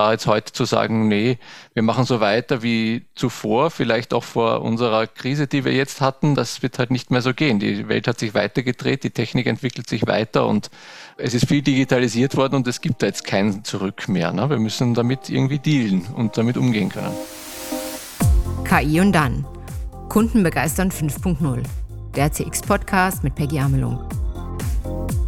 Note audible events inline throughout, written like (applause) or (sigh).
da jetzt heute zu sagen, nee, wir machen so weiter wie zuvor, vielleicht auch vor unserer Krise, die wir jetzt hatten, das wird halt nicht mehr so gehen. Die Welt hat sich weitergedreht, die Technik entwickelt sich weiter und es ist viel digitalisiert worden und es gibt da jetzt kein Zurück mehr. Ne? Wir müssen damit irgendwie dealen und damit umgehen können. KI und dann. Kunden begeistern 5.0. Der CX-Podcast mit Peggy Amelung.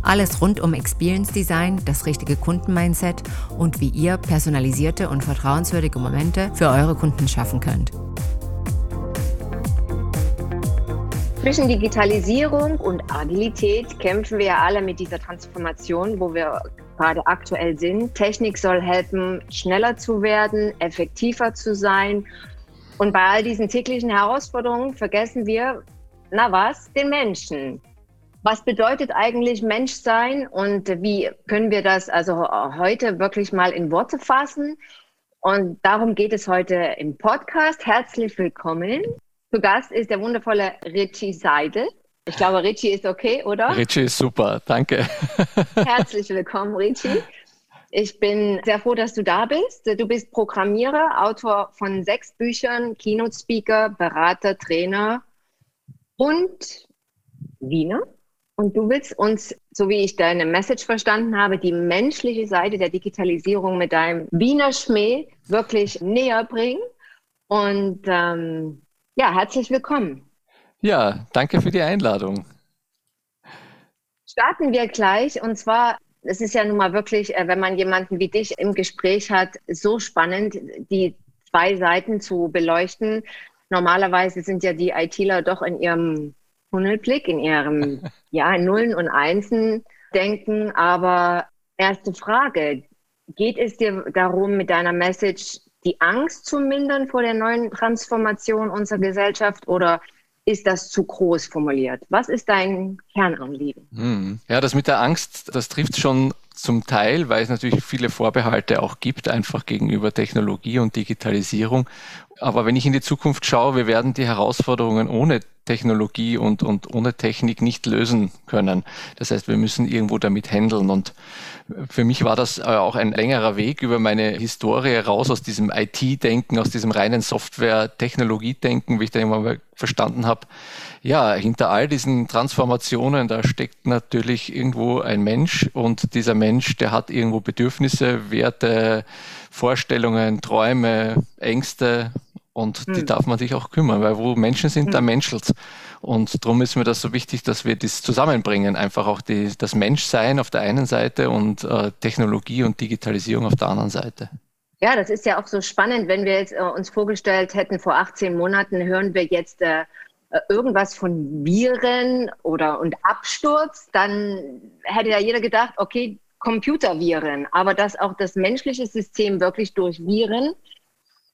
Alles rund um Experience Design, das richtige Kundenmindset und wie ihr personalisierte und vertrauenswürdige Momente für eure Kunden schaffen könnt. Zwischen Digitalisierung und Agilität kämpfen wir alle mit dieser Transformation, wo wir gerade aktuell sind. Technik soll helfen, schneller zu werden, effektiver zu sein. Und bei all diesen täglichen Herausforderungen vergessen wir, na was, den Menschen. Was bedeutet eigentlich Menschsein und wie können wir das also heute wirklich mal in Worte fassen? Und darum geht es heute im Podcast. Herzlich willkommen. Zu Gast ist der wundervolle Richie Seidel. Ich glaube, Richie ist okay, oder? Richie ist super, danke. (laughs) Herzlich willkommen, Richie. Ich bin sehr froh, dass du da bist. Du bist Programmierer, Autor von sechs Büchern, Keynote-Speaker, Berater, Trainer und Wiener. Und du willst uns, so wie ich deine Message verstanden habe, die menschliche Seite der Digitalisierung mit deinem Wiener Schmäh wirklich näher bringen. Und ähm, ja, herzlich willkommen. Ja, danke für die Einladung. Starten wir gleich. Und zwar, es ist ja nun mal wirklich, äh, wenn man jemanden wie dich im Gespräch hat, so spannend, die zwei Seiten zu beleuchten. Normalerweise sind ja die ITler doch in ihrem Tunnelblick, in ihrem (laughs) ja, Nullen und Einsen denken. Aber erste Frage, geht es dir darum, mit deiner Message die Angst zu mindern vor der neuen Transformation unserer Gesellschaft oder ist das zu groß formuliert? Was ist dein Kernanliegen? Hm. Ja, das mit der Angst, das trifft schon zum Teil, weil es natürlich viele Vorbehalte auch gibt, einfach gegenüber Technologie und Digitalisierung. Aber wenn ich in die Zukunft schaue, wir werden die Herausforderungen ohne Technologie und, und ohne Technik nicht lösen können. Das heißt, wir müssen irgendwo damit handeln. Und für mich war das äh, auch ein längerer Weg über meine Historie raus aus diesem IT-Denken, aus diesem reinen Software-Technologie-Denken, wie ich dann immer verstanden habe, ja, hinter all diesen Transformationen, da steckt natürlich irgendwo ein Mensch und dieser Mensch, der hat irgendwo Bedürfnisse, Werte, Vorstellungen, Träume, Ängste und hm. die darf man sich auch kümmern, weil wo Menschen sind, hm. da menschelt Und darum ist mir das so wichtig, dass wir das zusammenbringen. Einfach auch die, das Menschsein auf der einen Seite und äh, Technologie und Digitalisierung auf der anderen Seite. Ja, das ist ja auch so spannend, wenn wir jetzt, äh, uns vorgestellt hätten, vor 18 Monaten hören wir jetzt äh, irgendwas von Viren oder und Absturz, dann hätte ja jeder gedacht, okay, Computerviren, aber dass auch das menschliche System wirklich durch Viren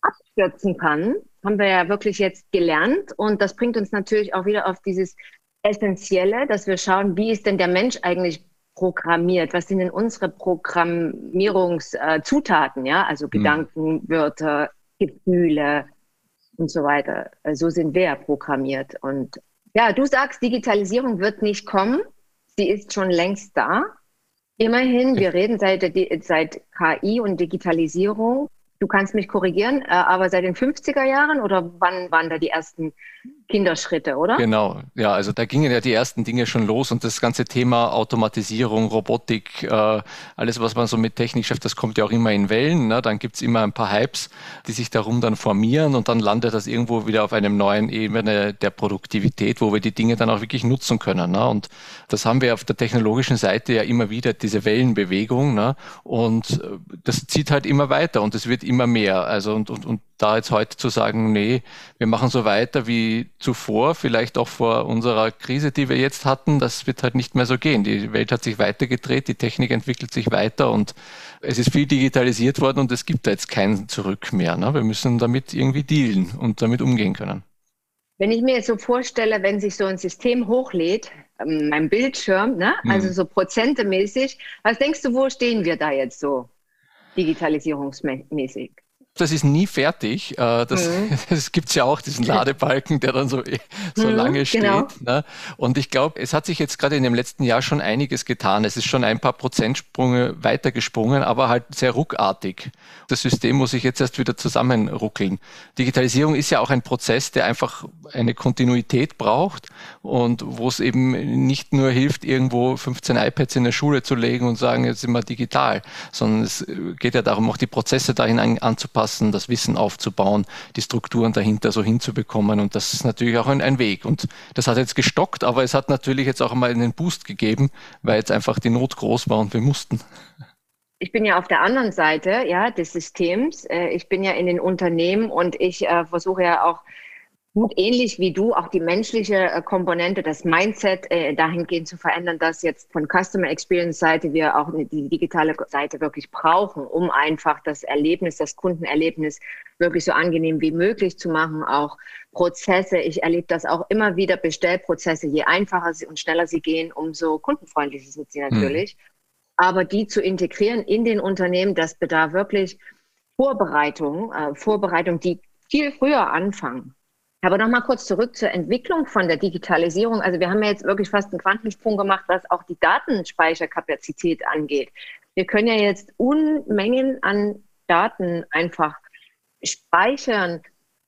abstürzen kann, haben wir ja wirklich jetzt gelernt und das bringt uns natürlich auch wieder auf dieses Essentielle, dass wir schauen, wie ist denn der Mensch eigentlich programmiert? Was sind denn unsere Programmierungszutaten? Ja, also mhm. Gedanken, Wörter, Gefühle, und so weiter. Äh, so sind wir programmiert. Und ja, du sagst, Digitalisierung wird nicht kommen. Sie ist schon längst da. Immerhin, wir reden seit, seit KI und Digitalisierung Du kannst mich korrigieren, äh, aber seit den 50er Jahren oder wann waren da die ersten Kinderschritte, oder? Genau, ja, also da gingen ja die ersten Dinge schon los und das ganze Thema Automatisierung, Robotik, äh, alles, was man so mit Technik schafft, das kommt ja auch immer in Wellen. Ne? Dann gibt's immer ein paar Hypes, die sich darum dann formieren und dann landet das irgendwo wieder auf einem neuen Ebene der Produktivität, wo wir die Dinge dann auch wirklich nutzen können. Ne? Und das haben wir auf der technologischen Seite ja immer wieder, diese Wellenbewegung. Ne? Und äh, das zieht halt immer weiter und es wird immer mehr. Also und, und, und da jetzt heute zu sagen, nee, wir machen so weiter wie zuvor, vielleicht auch vor unserer Krise, die wir jetzt hatten, das wird halt nicht mehr so gehen. Die Welt hat sich weitergedreht, die Technik entwickelt sich weiter und es ist viel digitalisiert worden und es gibt da jetzt kein Zurück mehr. Ne? Wir müssen damit irgendwie dealen und damit umgehen können. Wenn ich mir jetzt so vorstelle, wenn sich so ein System hochlädt, ähm, mein Bildschirm, ne? Mhm. also so prozentemäßig, was denkst du, wo stehen wir da jetzt so digitalisierungsmäßig? Das ist nie fertig. Äh, das, mhm. (laughs) das gibt es ja auch, diesen Ladebalken, der dann so, (laughs) so mhm, lange steht. Genau. Ne? Und ich glaube, es hat sich jetzt gerade in dem letzten Jahr schon einiges getan. Es ist schon ein paar Prozentsprünge weitergesprungen, aber halt sehr ruckartig. Das System muss sich jetzt erst wieder zusammenruckeln. Digitalisierung ist ja auch ein Prozess, der einfach eine Kontinuität braucht und wo es eben nicht nur hilft, irgendwo 15 iPads in der Schule zu legen und sagen, jetzt sind wir digital, sondern es geht ja darum, auch die Prozesse dahin anzupassen, das Wissen aufzubauen, die Strukturen dahinter so hinzubekommen. Und das ist natürlich auch ein, ein Weg. Und das hat jetzt gestockt, aber es hat natürlich jetzt auch mal einen Boost gegeben, weil jetzt einfach die Not groß war und wir mussten ich bin ja auf der anderen Seite ja, des Systems. Äh, ich bin ja in den Unternehmen und ich äh, versuche ja auch gut ähnlich wie du auch die menschliche äh, Komponente, das Mindset äh, dahingehend zu verändern, dass jetzt von Customer Experience Seite wir auch die digitale Seite wirklich brauchen, um einfach das Erlebnis, das Kundenerlebnis wirklich so angenehm wie möglich zu machen. Auch Prozesse, ich erlebe das auch immer wieder, Bestellprozesse, je einfacher sie und schneller sie gehen, umso kundenfreundlicher sind sie natürlich. Mhm. Aber die zu integrieren in den Unternehmen, das bedarf wirklich Vorbereitung, äh, Vorbereitung, die viel früher anfangen. Aber nochmal kurz zurück zur Entwicklung von der Digitalisierung. Also wir haben ja jetzt wirklich fast einen Quantensprung gemacht, was auch die Datenspeicherkapazität angeht. Wir können ja jetzt Unmengen an Daten einfach speichern.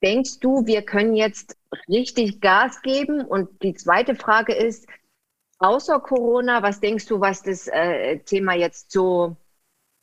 Denkst du, wir können jetzt richtig Gas geben? Und die zweite Frage ist, außer Corona, was denkst du, was das äh, Thema jetzt so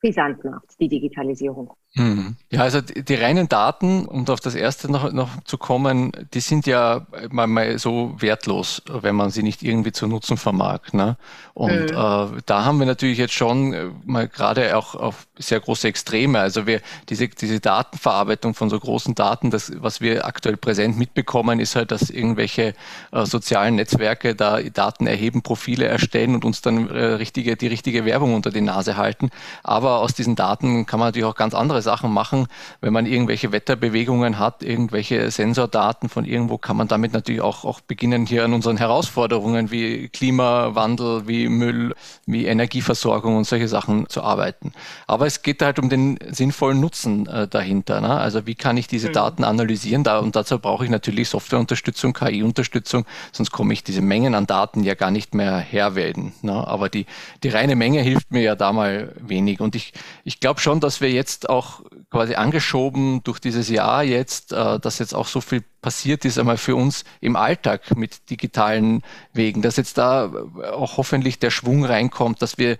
brisant macht, die Digitalisierung? Mhm. Ja, also die, die, reinen Daten, um auf das erste noch, noch zu kommen, die sind ja manchmal so wertlos, wenn man sie nicht irgendwie zu nutzen vermag. Ne? Und mhm. äh, da haben wir natürlich jetzt schon äh, mal gerade auch auf sehr große Extreme. Also wir diese, diese Datenverarbeitung von so großen Daten, das, was wir aktuell präsent mitbekommen, ist halt, dass irgendwelche äh, sozialen Netzwerke da Daten erheben, Profile erstellen und uns dann äh, richtige, die richtige Werbung unter die Nase halten. Aber aus diesen Daten kann man natürlich auch ganz andere Sachen machen. Wenn man irgendwelche Wetterbewegungen hat, irgendwelche Sensordaten von irgendwo, kann man damit natürlich auch, auch beginnen, hier an unseren Herausforderungen wie Klimawandel, wie Müll, wie Energieversorgung und solche Sachen zu arbeiten. Aber es geht halt um den sinnvollen Nutzen äh, dahinter. Ne? Also wie kann ich diese mhm. Daten analysieren? Da, und dazu brauche ich natürlich Softwareunterstützung, KI-Unterstützung, sonst komme ich diese Mengen an Daten ja gar nicht mehr herwählen. Ne? Aber die, die reine Menge hilft mir ja da mal wenig. Und ich, ich glaube schon, dass wir jetzt auch quasi angeschoben durch dieses Jahr jetzt, äh, dass jetzt auch so viel passiert ist, einmal für uns im Alltag mit digitalen Wegen, dass jetzt da auch hoffentlich der Schwung reinkommt, dass wir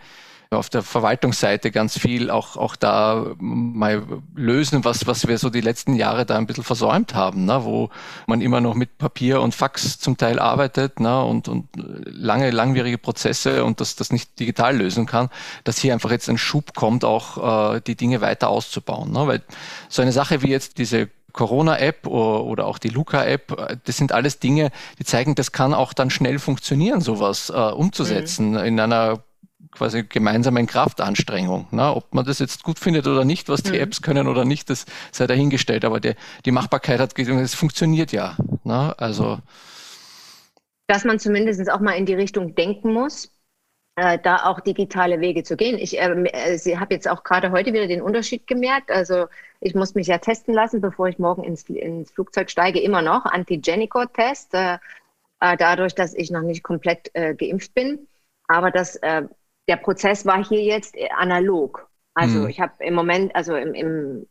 auf der Verwaltungsseite ganz viel auch, auch da mal lösen, was, was wir so die letzten Jahre da ein bisschen versäumt haben, ne? wo man immer noch mit Papier und Fax zum Teil arbeitet ne? und, und lange, langwierige Prozesse und das, das nicht digital lösen kann, dass hier einfach jetzt ein Schub kommt, auch äh, die Dinge weiter auszubauen. Ne? Weil so eine Sache wie jetzt diese Corona-App oder auch die Luca-App, das sind alles Dinge, die zeigen, das kann auch dann schnell funktionieren, sowas äh, umzusetzen mhm. in einer quasi gemeinsamen Kraftanstrengung. Ne? Ob man das jetzt gut findet oder nicht, was die mhm. Apps können oder nicht, das sei dahingestellt. Aber die, die Machbarkeit hat gesagt, es funktioniert ja. Ne? Also dass man zumindest auch mal in die Richtung denken muss, äh, da auch digitale Wege zu gehen. Ich äh, äh habe jetzt auch gerade heute wieder den Unterschied gemerkt. Also ich muss mich ja testen lassen, bevor ich morgen ins, ins Flugzeug steige, immer noch Antigenico-Test, äh, äh, dadurch, dass ich noch nicht komplett äh, geimpft bin. Aber das der Prozess war hier jetzt analog. Also mhm. ich habe im Moment, also im, im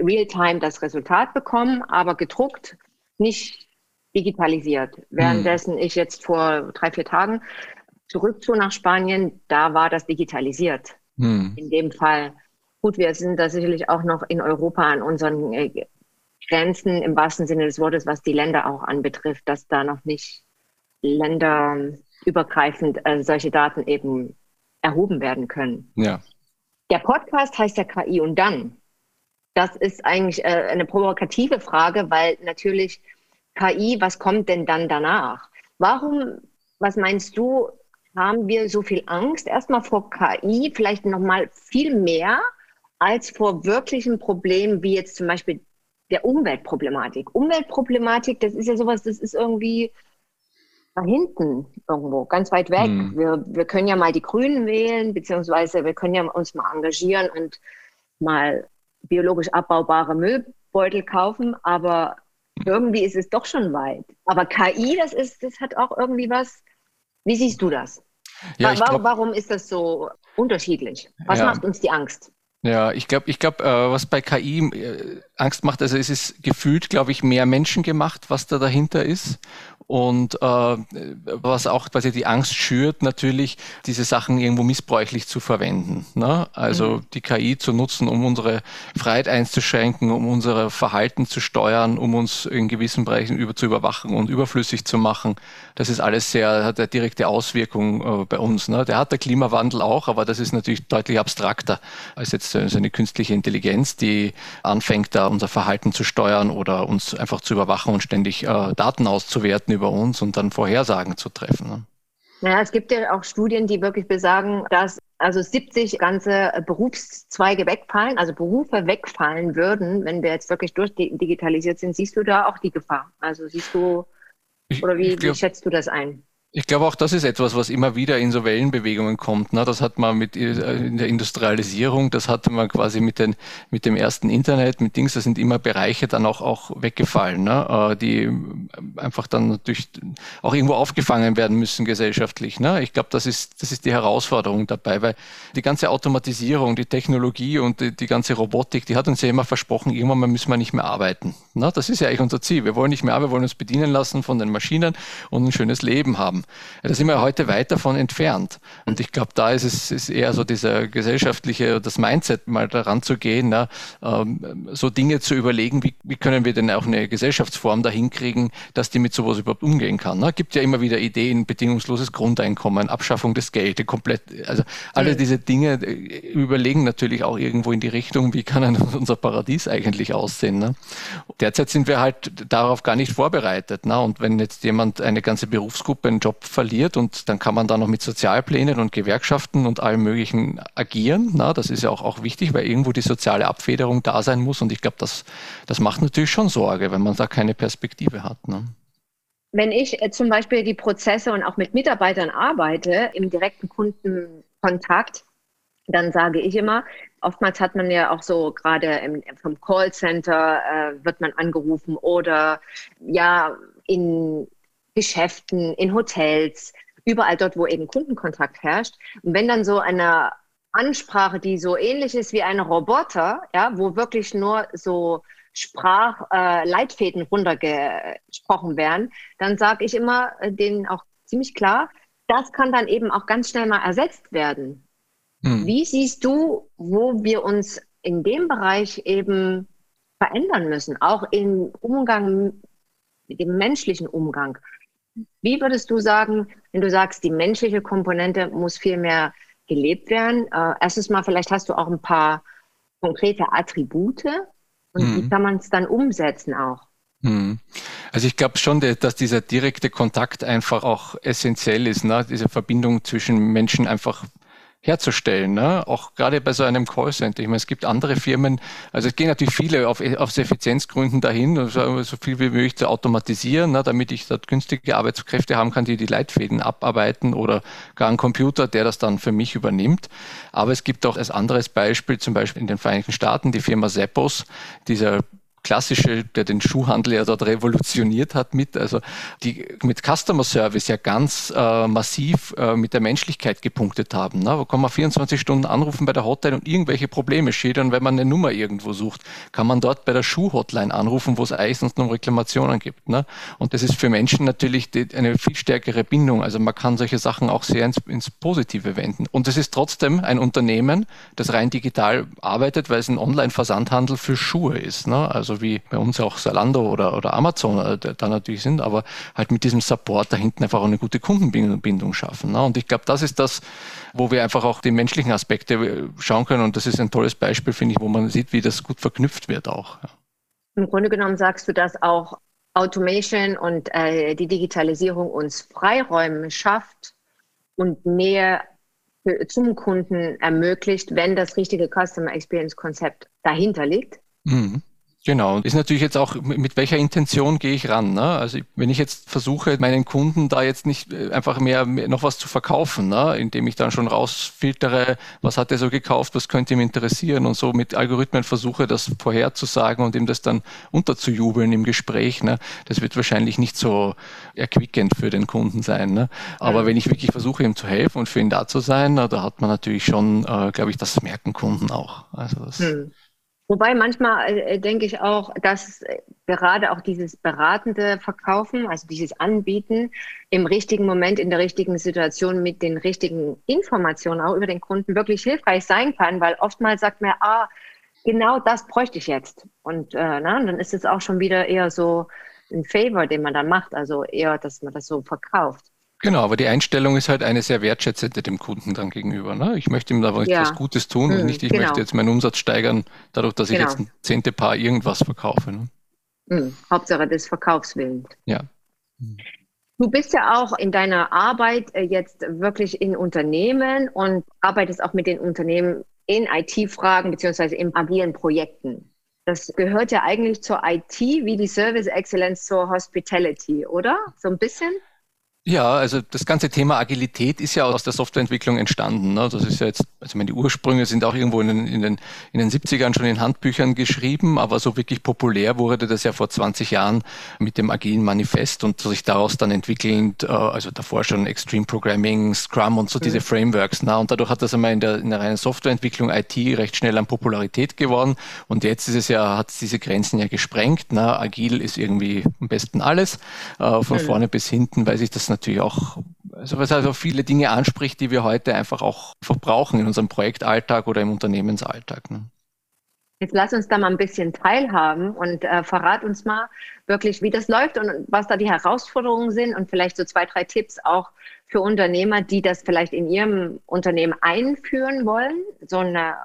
Realtime das Resultat bekommen, aber gedruckt, nicht digitalisiert. Währenddessen mhm. ich jetzt vor drei, vier Tagen zurückzog nach Spanien, da war das digitalisiert. Mhm. In dem Fall. Gut, wir sind da sicherlich auch noch in Europa an unseren äh, Grenzen im wahrsten Sinne des Wortes, was die Länder auch anbetrifft, dass da noch nicht länderübergreifend äh, solche Daten eben erhoben werden können. Ja. Der Podcast heißt ja KI und dann. Das ist eigentlich äh, eine provokative Frage, weil natürlich KI, was kommt denn dann danach? Warum, was meinst du, haben wir so viel Angst erstmal vor KI, vielleicht nochmal viel mehr als vor wirklichen Problemen wie jetzt zum Beispiel der Umweltproblematik. Umweltproblematik, das ist ja sowas, das ist irgendwie da hinten irgendwo, ganz weit weg. Hm. Wir, wir können ja mal die Grünen wählen, beziehungsweise wir können ja uns mal engagieren und mal biologisch abbaubare Müllbeutel kaufen, aber irgendwie ist es doch schon weit. Aber KI, das ist, das hat auch irgendwie was. Wie siehst du das? Ja, warum, glaub, warum ist das so unterschiedlich? Was ja. macht uns die Angst? Ja, ich glaube, ich glaube, äh, was bei KI äh, Angst macht, also es ist gefühlt, glaube ich, mehr Menschen gemacht, was da dahinter ist. Und äh, was auch quasi die Angst schürt, natürlich diese Sachen irgendwo missbräuchlich zu verwenden. Ne? Also mhm. die KI zu nutzen, um unsere Freiheit einzuschränken, um unser Verhalten zu steuern, um uns in gewissen Bereichen über, zu überwachen und überflüssig zu machen. Das ist alles sehr, hat eine direkte Auswirkung äh, bei uns. Ne? Der hat der Klimawandel auch, aber das ist natürlich deutlich abstrakter als jetzt so eine künstliche Intelligenz, die anfängt, da unser Verhalten zu steuern oder uns einfach zu überwachen und ständig äh, Daten auszuwerten über uns und dann Vorhersagen zu treffen. Ne? Naja, es gibt ja auch Studien, die wirklich besagen, dass also 70 ganze Berufszweige wegfallen, also Berufe wegfallen würden, wenn wir jetzt wirklich durchdigitalisiert sind. Siehst du da auch die Gefahr? Also siehst du, oder wie, glaub, wie schätzt du das ein? Ich glaube auch, das ist etwas, was immer wieder in so Wellenbewegungen kommt. Ne? Das hat man mit äh, in der Industrialisierung, das hatte man quasi mit, den, mit dem ersten Internet, mit Dings, da sind immer Bereiche dann auch, auch weggefallen, ne? Äh, die einfach dann natürlich auch irgendwo aufgefangen werden müssen gesellschaftlich. Ne? Ich glaube, das ist, das ist die Herausforderung dabei, weil die ganze Automatisierung, die Technologie und die, die ganze Robotik, die hat uns ja immer versprochen, irgendwann mal müssen wir nicht mehr arbeiten. Das ist ja eigentlich unser Ziel. Wir wollen nicht mehr arbeiten, wir wollen uns bedienen lassen von den Maschinen und ein schönes Leben haben. Da sind wir heute weit davon entfernt. Und ich glaube, da ist es ist eher so dieser gesellschaftliche, das Mindset mal daran zu gehen, na, ähm, so Dinge zu überlegen, wie, wie können wir denn auch eine Gesellschaftsform dahin kriegen, dass die mit sowas überhaupt umgehen kann. Es gibt ja immer wieder Ideen, bedingungsloses Grundeinkommen, Abschaffung des Geldes, komplett, also alle diese Dinge äh, überlegen natürlich auch irgendwo in die Richtung, wie kann unser Paradies eigentlich aussehen. Ne? Derzeit sind wir halt darauf gar nicht vorbereitet. Ne? Und wenn jetzt jemand eine ganze Berufsgruppe einen Job verliert und dann kann man da noch mit Sozialplänen und Gewerkschaften und allem Möglichen agieren. Na, das ist ja auch, auch wichtig, weil irgendwo die soziale Abfederung da sein muss und ich glaube, das, das macht natürlich schon Sorge, wenn man da keine Perspektive hat. Ne? Wenn ich äh, zum Beispiel die Prozesse und auch mit Mitarbeitern arbeite, im direkten Kundenkontakt, dann sage ich immer, oftmals hat man ja auch so gerade im, vom Callcenter äh, wird man angerufen oder ja in Geschäften, in Hotels, überall dort, wo eben Kundenkontakt herrscht. Und wenn dann so eine Ansprache, die so ähnlich ist wie ein Roboter, ja, wo wirklich nur so Sprachleitfäden äh, runtergesprochen werden, dann sage ich immer äh, denen auch ziemlich klar, das kann dann eben auch ganz schnell mal ersetzt werden. Hm. Wie siehst du, wo wir uns in dem Bereich eben verändern müssen, auch im Umgang, mit dem menschlichen Umgang? Wie würdest du sagen, wenn du sagst, die menschliche Komponente muss viel mehr gelebt werden? Äh, erstens mal, vielleicht hast du auch ein paar konkrete Attribute und mhm. wie kann man es dann umsetzen auch? Mhm. Also ich glaube schon, dass dieser direkte Kontakt einfach auch essentiell ist, ne? diese Verbindung zwischen Menschen einfach herzustellen, ne? auch gerade bei so einem Callcenter. Ich meine, es gibt andere Firmen, also es gehen natürlich viele auf, auf Effizienzgründen dahin, also so viel wie möglich zu automatisieren, ne? damit ich dort günstige Arbeitskräfte haben kann, die die Leitfäden abarbeiten oder gar einen Computer, der das dann für mich übernimmt. Aber es gibt auch als anderes Beispiel, zum Beispiel in den Vereinigten Staaten, die Firma Seppos, dieser klassische, der den Schuhhandel ja dort revolutioniert hat mit, also die mit Customer Service ja ganz äh, massiv äh, mit der Menschlichkeit gepunktet haben. Ne? Wo kann man 24 Stunden anrufen bei der Hotline und irgendwelche Probleme schildern, wenn man eine Nummer irgendwo sucht, kann man dort bei der Schuhhotline anrufen, wo es eigentlich sonst noch Reklamationen gibt. Ne? Und das ist für Menschen natürlich die, eine viel stärkere Bindung. Also man kann solche Sachen auch sehr ins, ins Positive wenden. Und es ist trotzdem ein Unternehmen, das rein digital arbeitet, weil es ein Online-Versandhandel für Schuhe ist. Ne? Also wie bei uns auch Salando oder, oder Amazon äh, da natürlich sind, aber halt mit diesem Support da hinten einfach auch eine gute Kundenbindung schaffen. Ne? Und ich glaube, das ist das, wo wir einfach auch die menschlichen Aspekte äh, schauen können. Und das ist ein tolles Beispiel, finde ich, wo man sieht, wie das gut verknüpft wird auch. Im Grunde genommen sagst du, dass auch Automation und äh, die Digitalisierung uns Freiräume schafft und Nähe zum Kunden ermöglicht, wenn das richtige Customer Experience Konzept dahinter liegt. Mhm. Genau. Ist natürlich jetzt auch, mit welcher Intention gehe ich ran? Ne? Also wenn ich jetzt versuche, meinen Kunden da jetzt nicht äh, einfach mehr, mehr noch was zu verkaufen, ne? indem ich dann schon rausfiltere, was hat er so gekauft, was könnte ihm interessieren und so mit Algorithmen versuche, das vorherzusagen und ihm das dann unterzujubeln im Gespräch. Ne? Das wird wahrscheinlich nicht so erquickend für den Kunden sein. Ne? Aber wenn ich wirklich versuche, ihm zu helfen und für ihn da zu sein, da hat man natürlich schon, äh, glaube ich, das merken Kunden auch. Also das, mhm. Wobei manchmal äh, äh, denke ich auch, dass äh, gerade auch dieses beratende Verkaufen, also dieses Anbieten im richtigen Moment, in der richtigen Situation mit den richtigen Informationen auch über den Kunden wirklich hilfreich sein kann, weil oftmals sagt man, ah, genau das bräuchte ich jetzt. Und äh, na, dann ist es auch schon wieder eher so ein Favor, den man dann macht, also eher, dass man das so verkauft. Genau, aber die Einstellung ist halt eine sehr wertschätzende dem Kunden dann gegenüber. Ne? Ich möchte ihm da ja. etwas Gutes tun hm, und nicht, ich genau. möchte jetzt meinen Umsatz steigern, dadurch, dass genau. ich jetzt ein zehnte Paar irgendwas verkaufe. Ne? Hm, Hauptsache des Verkaufswillens. Ja. Du bist ja auch in deiner Arbeit äh, jetzt wirklich in Unternehmen und arbeitest auch mit den Unternehmen in IT-Fragen beziehungsweise in agilen Projekten. Das gehört ja eigentlich zur IT wie die Service Excellence zur Hospitality, oder? So ein bisschen? Ja, also das ganze Thema Agilität ist ja aus der Softwareentwicklung entstanden. Ne? Das ist ja jetzt, also meine, die Ursprünge sind auch irgendwo in den, in, den, in den 70ern schon in Handbüchern geschrieben, aber so wirklich populär wurde das ja vor 20 Jahren mit dem agilen Manifest und sich daraus dann entwickelnd, äh, also davor schon Extreme Programming, Scrum und so mhm. diese Frameworks. Na? Und dadurch hat das einmal in der, in der reinen Softwareentwicklung IT recht schnell an Popularität geworden und jetzt ist es ja, hat diese Grenzen ja gesprengt. Na? Agil ist irgendwie am besten alles, äh, von mhm. vorne bis hinten, weil sich das natürlich auch, also was also viele Dinge anspricht, die wir heute einfach auch verbrauchen in unserem Projektalltag oder im Unternehmensalltag. Ne? Jetzt lass uns da mal ein bisschen teilhaben und äh, verrat uns mal wirklich, wie das läuft und was da die Herausforderungen sind und vielleicht so zwei, drei Tipps auch für Unternehmer, die das vielleicht in ihrem Unternehmen einführen wollen, so eine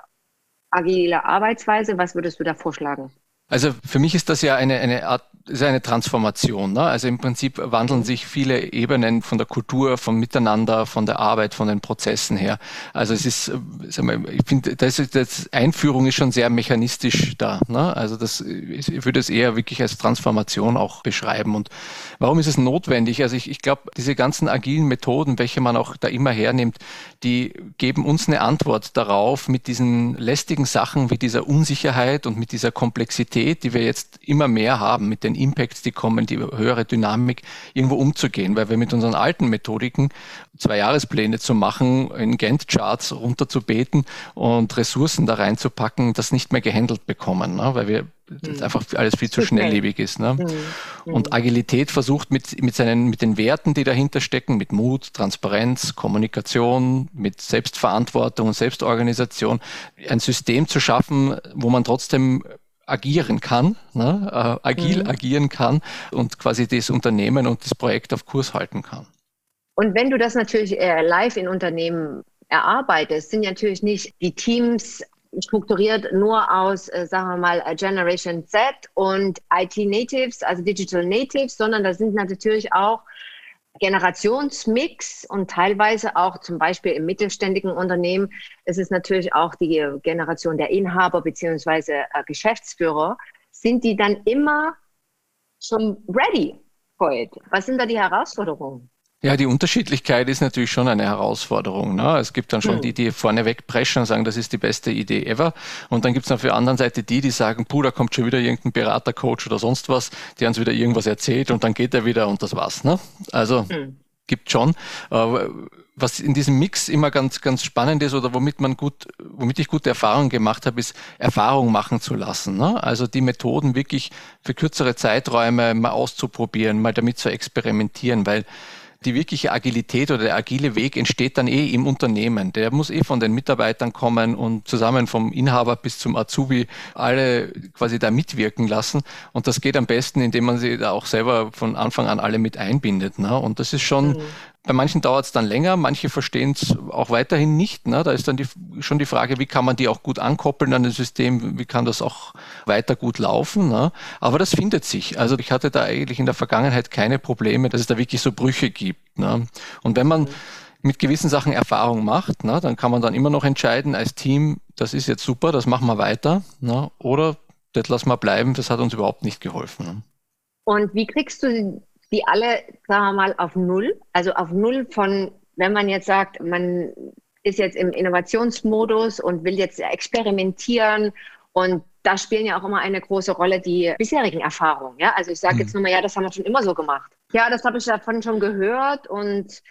agile Arbeitsweise. Was würdest du da vorschlagen? Also für mich ist das ja eine, eine Art ist eine Transformation. Ne? Also im Prinzip wandeln sich viele Ebenen von der Kultur, vom Miteinander, von der Arbeit, von den Prozessen her. Also es ist, sag mal, ich finde, das, das Einführung ist schon sehr mechanistisch da. Ne? Also das, ich würde es eher wirklich als Transformation auch beschreiben. Und warum ist es notwendig? Also ich, ich glaube, diese ganzen agilen Methoden, welche man auch da immer hernimmt, die geben uns eine Antwort darauf, mit diesen lästigen Sachen wie dieser Unsicherheit und mit dieser Komplexität, die wir jetzt immer mehr haben, mit den Impacts, die kommen, die höhere Dynamik irgendwo umzugehen, weil wir mit unseren alten Methodiken zwei Jahrespläne zu machen, in Gantt-Charts runterzubeten und Ressourcen da reinzupacken, das nicht mehr gehandelt bekommen, ne? weil wir das mhm. einfach alles viel zu schnelllebig ist. Ne? Mhm. Und Agilität versucht mit, mit, seinen, mit den Werten, die dahinter stecken, mit Mut, Transparenz, Kommunikation, mit Selbstverantwortung und Selbstorganisation, ein System zu schaffen, wo man trotzdem agieren kann, ne, äh, agil mhm. agieren kann und quasi das Unternehmen und das Projekt auf Kurs halten kann. Und wenn du das natürlich äh, live in Unternehmen erarbeitest, sind natürlich nicht die Teams strukturiert nur aus, äh, sagen wir mal, äh, Generation Z und IT Natives, also Digital Natives, sondern da sind natürlich auch Generationsmix und teilweise auch zum Beispiel im mittelständigen Unternehmen ist es natürlich auch die Generation der Inhaber beziehungsweise äh, Geschäftsführer. Sind die dann immer schon ready for it? Was sind da die Herausforderungen? Ja, die Unterschiedlichkeit ist natürlich schon eine Herausforderung. Ne? Es gibt dann schon mhm. die, die vorneweg preschen und sagen, das ist die beste Idee ever. Und dann gibt es auf der anderen Seite die, die sagen, puh, da kommt schon wieder irgendein Berater, Coach oder sonst was, der uns wieder irgendwas erzählt und dann geht er wieder und das war's. Ne? Also mhm. gibt schon. was in diesem Mix immer ganz, ganz spannend ist oder womit man gut, womit ich gute Erfahrungen gemacht habe, ist Erfahrung machen zu lassen. Ne? Also die Methoden wirklich für kürzere Zeiträume mal auszuprobieren, mal damit zu experimentieren, weil die wirkliche Agilität oder der agile Weg entsteht dann eh im Unternehmen. Der muss eh von den Mitarbeitern kommen und zusammen vom Inhaber bis zum Azubi alle quasi da mitwirken lassen. Und das geht am besten, indem man sie da auch selber von Anfang an alle mit einbindet. Ne? Und das ist schon mhm. Bei manchen dauert es dann länger, manche verstehen es auch weiterhin nicht. Ne? Da ist dann die, schon die Frage, wie kann man die auch gut ankoppeln an das System, wie kann das auch weiter gut laufen. Ne? Aber das findet sich. Also ich hatte da eigentlich in der Vergangenheit keine Probleme, dass es da wirklich so Brüche gibt. Ne? Und wenn man mit gewissen Sachen Erfahrung macht, ne, dann kann man dann immer noch entscheiden als Team, das ist jetzt super, das machen wir weiter. Ne? Oder das lassen wir bleiben, das hat uns überhaupt nicht geholfen. Ne? Und wie kriegst du die alle, sagen wir mal, auf Null? Also auf Null von, wenn man jetzt sagt, man ist jetzt im Innovationsmodus und will jetzt experimentieren und da spielen ja auch immer eine große Rolle die bisherigen Erfahrungen. Ja? Also ich sage jetzt hm. nur mal, ja, das haben wir schon immer so gemacht. Ja, das habe ich davon schon gehört und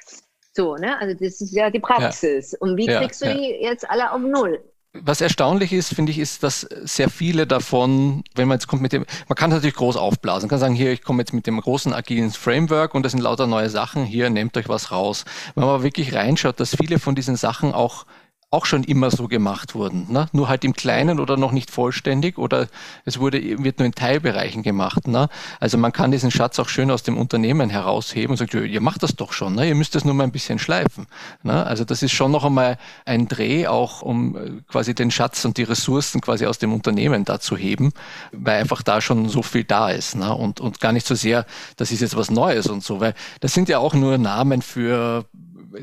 so, ne? Also das ist ja die Praxis. Ja. Und wie ja, kriegst du ja. die jetzt alle auf Null? Was erstaunlich ist, finde ich, ist, dass sehr viele davon, wenn man jetzt kommt mit dem, man kann natürlich groß aufblasen, kann sagen, hier, ich komme jetzt mit dem großen agilen Framework und das sind lauter neue Sachen, hier, nehmt euch was raus. Wenn man aber wirklich reinschaut, dass viele von diesen Sachen auch auch schon immer so gemacht wurden. Ne? Nur halt im Kleinen oder noch nicht vollständig oder es wurde, wird nur in Teilbereichen gemacht. Ne? Also man kann diesen Schatz auch schön aus dem Unternehmen herausheben und sagt, ihr macht das doch schon, ne? ihr müsst das nur mal ein bisschen schleifen. Ne? Also das ist schon noch einmal ein Dreh, auch um äh, quasi den Schatz und die Ressourcen quasi aus dem Unternehmen da zu heben, weil einfach da schon so viel da ist ne? und, und gar nicht so sehr, das ist jetzt was Neues und so, weil das sind ja auch nur Namen für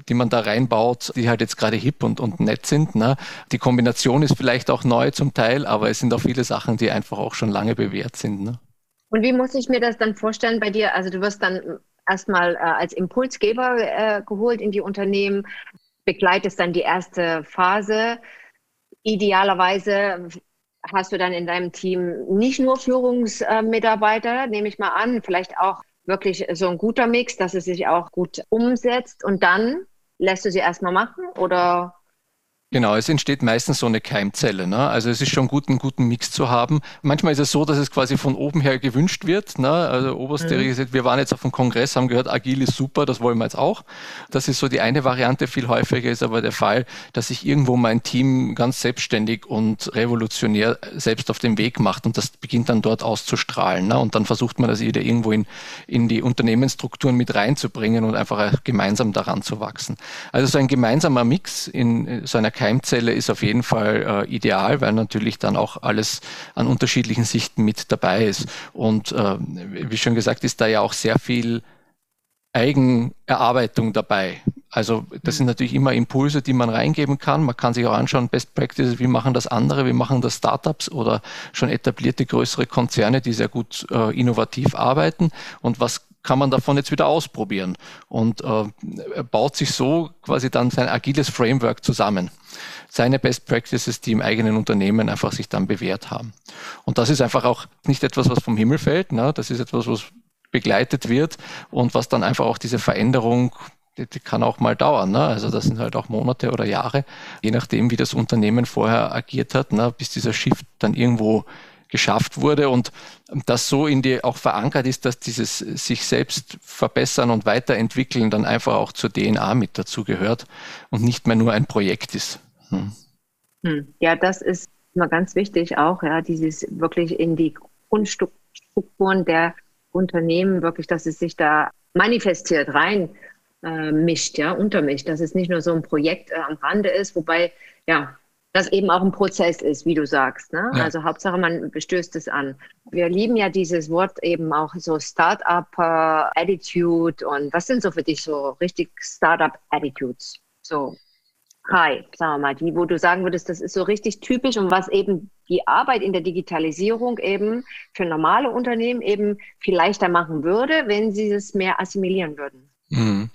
die man da reinbaut, die halt jetzt gerade hip und, und nett sind. Ne? Die Kombination ist vielleicht auch neu zum Teil, aber es sind auch viele Sachen, die einfach auch schon lange bewährt sind. Ne? Und wie muss ich mir das dann vorstellen bei dir? Also du wirst dann erstmal äh, als Impulsgeber äh, geholt in die Unternehmen, begleitest dann die erste Phase. Idealerweise hast du dann in deinem Team nicht nur Führungsmitarbeiter, nehme ich mal an, vielleicht auch wirklich so ein guter Mix, dass es sich auch gut umsetzt. Und dann lässt du sie erstmal machen oder Genau, es entsteht meistens so eine Keimzelle. Ne? Also es ist schon gut, einen guten Mix zu haben. Manchmal ist es so, dass es quasi von oben her gewünscht wird. Ne? Also oberste mhm. gesagt, wir waren jetzt auf dem Kongress, haben gehört, agil ist super, das wollen wir jetzt auch. Das ist so die eine Variante. Viel häufiger ist aber der Fall, dass sich irgendwo mein Team ganz selbstständig und revolutionär selbst auf den Weg macht und das beginnt dann dort auszustrahlen. Ne? Und dann versucht man das wieder irgendwo in, in die Unternehmensstrukturen mit reinzubringen und einfach gemeinsam daran zu wachsen. Also so ein gemeinsamer Mix in so einer Keimzelle ist auf jeden Fall äh, ideal, weil natürlich dann auch alles an unterschiedlichen Sichten mit dabei ist. Und äh, wie schon gesagt, ist da ja auch sehr viel Eigenerarbeitung dabei. Also das sind mhm. natürlich immer Impulse, die man reingeben kann. Man kann sich auch anschauen, Best Practices, wie machen das andere, wie machen das Startups oder schon etablierte größere Konzerne, die sehr gut äh, innovativ arbeiten und was kann man davon jetzt wieder ausprobieren und äh, baut sich so quasi dann sein agiles Framework zusammen. Seine Best Practices, die im eigenen Unternehmen einfach sich dann bewährt haben. Und das ist einfach auch nicht etwas, was vom Himmel fällt. Ne? Das ist etwas, was begleitet wird und was dann einfach auch diese Veränderung die, kann auch mal dauern. Ne? Also das sind halt auch Monate oder Jahre, je nachdem, wie das Unternehmen vorher agiert hat, ne? bis dieser Shift dann irgendwo geschafft wurde und das so in die auch verankert ist, dass dieses sich selbst verbessern und weiterentwickeln dann einfach auch zur DNA mit dazu gehört und nicht mehr nur ein Projekt ist. Hm. hm. Ja, das ist immer ganz wichtig auch, ja, dieses wirklich in die Grundstrukturen der Unternehmen wirklich, dass es sich da manifestiert rein äh, mischt, ja, untermischt, dass es nicht nur so ein Projekt äh, am Rande ist, wobei ja das eben auch ein Prozess ist, wie du sagst. Ne? Ja. Also Hauptsache, man bestößt es an. Wir lieben ja dieses Wort eben auch so Startup-Attitude äh, und was sind so für dich so richtig Startup-Attitudes? So Hi, sagen wir mal, die, wo du sagen würdest, das ist so richtig typisch und was eben die Arbeit in der Digitalisierung eben für normale Unternehmen eben viel leichter machen würde, wenn sie es mehr assimilieren würden. Mhm.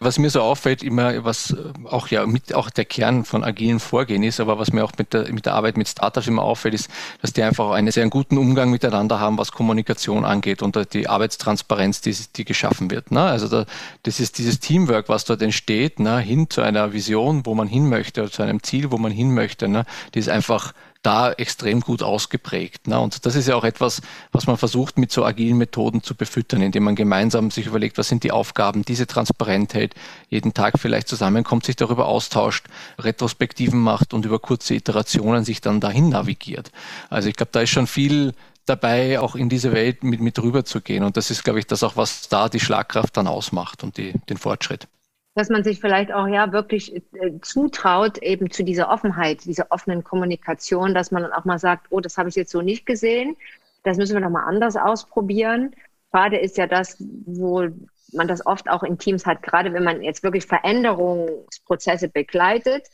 Was mir so auffällt, immer, was auch ja mit auch der Kern von agilen Vorgehen ist, aber was mir auch mit der, mit der Arbeit mit Startups immer auffällt, ist, dass die einfach einen sehr guten Umgang miteinander haben, was Kommunikation angeht und die Arbeitstransparenz, die, die geschaffen wird. Ne? Also da, das ist dieses Teamwork, was dort entsteht, ne? hin zu einer Vision, wo man hin möchte, zu einem Ziel, wo man hin möchte, ne? die ist einfach da extrem gut ausgeprägt. Ne? Und das ist ja auch etwas, was man versucht mit so agilen Methoden zu befüttern, indem man gemeinsam sich überlegt, was sind die Aufgaben, diese transparent hält, jeden Tag vielleicht zusammenkommt, sich darüber austauscht, Retrospektiven macht und über kurze Iterationen sich dann dahin navigiert. Also ich glaube, da ist schon viel dabei, auch in diese Welt mit, mit rüber zu gehen. Und das ist, glaube ich, das auch, was da die Schlagkraft dann ausmacht und die, den Fortschritt dass man sich vielleicht auch ja wirklich äh, zutraut, eben zu dieser Offenheit, dieser offenen Kommunikation, dass man dann auch mal sagt, oh, das habe ich jetzt so nicht gesehen, das müssen wir nochmal anders ausprobieren. Gerade ist ja das, wo man das oft auch in Teams hat, gerade wenn man jetzt wirklich Veränderungsprozesse begleitet,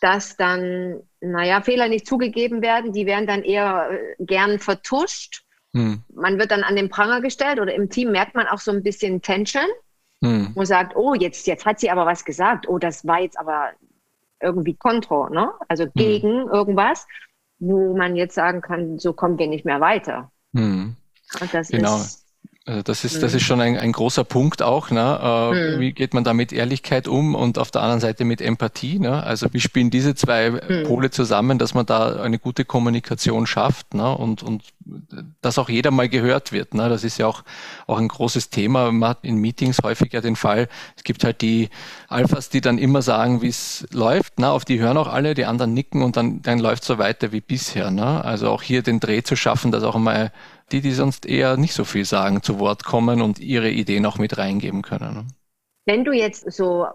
dass dann, naja, Fehler nicht zugegeben werden, die werden dann eher äh, gern vertuscht. Hm. Man wird dann an den Pranger gestellt oder im Team merkt man auch so ein bisschen Tension hm. und sagt, oh, jetzt, jetzt hat sie aber was gesagt, oh, das war jetzt aber irgendwie kontro, ne? also hm. gegen hm. irgendwas, wo man jetzt sagen kann, so kommen wir nicht mehr weiter. Hm. Und das genau. ist also das ist, das ist schon ein, ein großer Punkt auch. Ne? Äh, mhm. Wie geht man da mit Ehrlichkeit um und auf der anderen Seite mit Empathie? Ne? Also wie spielen diese zwei mhm. Pole zusammen, dass man da eine gute Kommunikation schafft ne? und, und dass auch jeder mal gehört wird. Ne? Das ist ja auch, auch ein großes Thema. Man hat in Meetings häufig ja den Fall, es gibt halt die Alphas, die dann immer sagen, wie es läuft. Ne? Auf die hören auch alle, die anderen nicken und dann, dann läuft es so weiter wie bisher. Ne? Also auch hier den Dreh zu schaffen, dass auch mal die, die sonst eher nicht so viel sagen, zu Wort kommen und ihre Ideen auch mit reingeben können. Ne? Wenn du jetzt so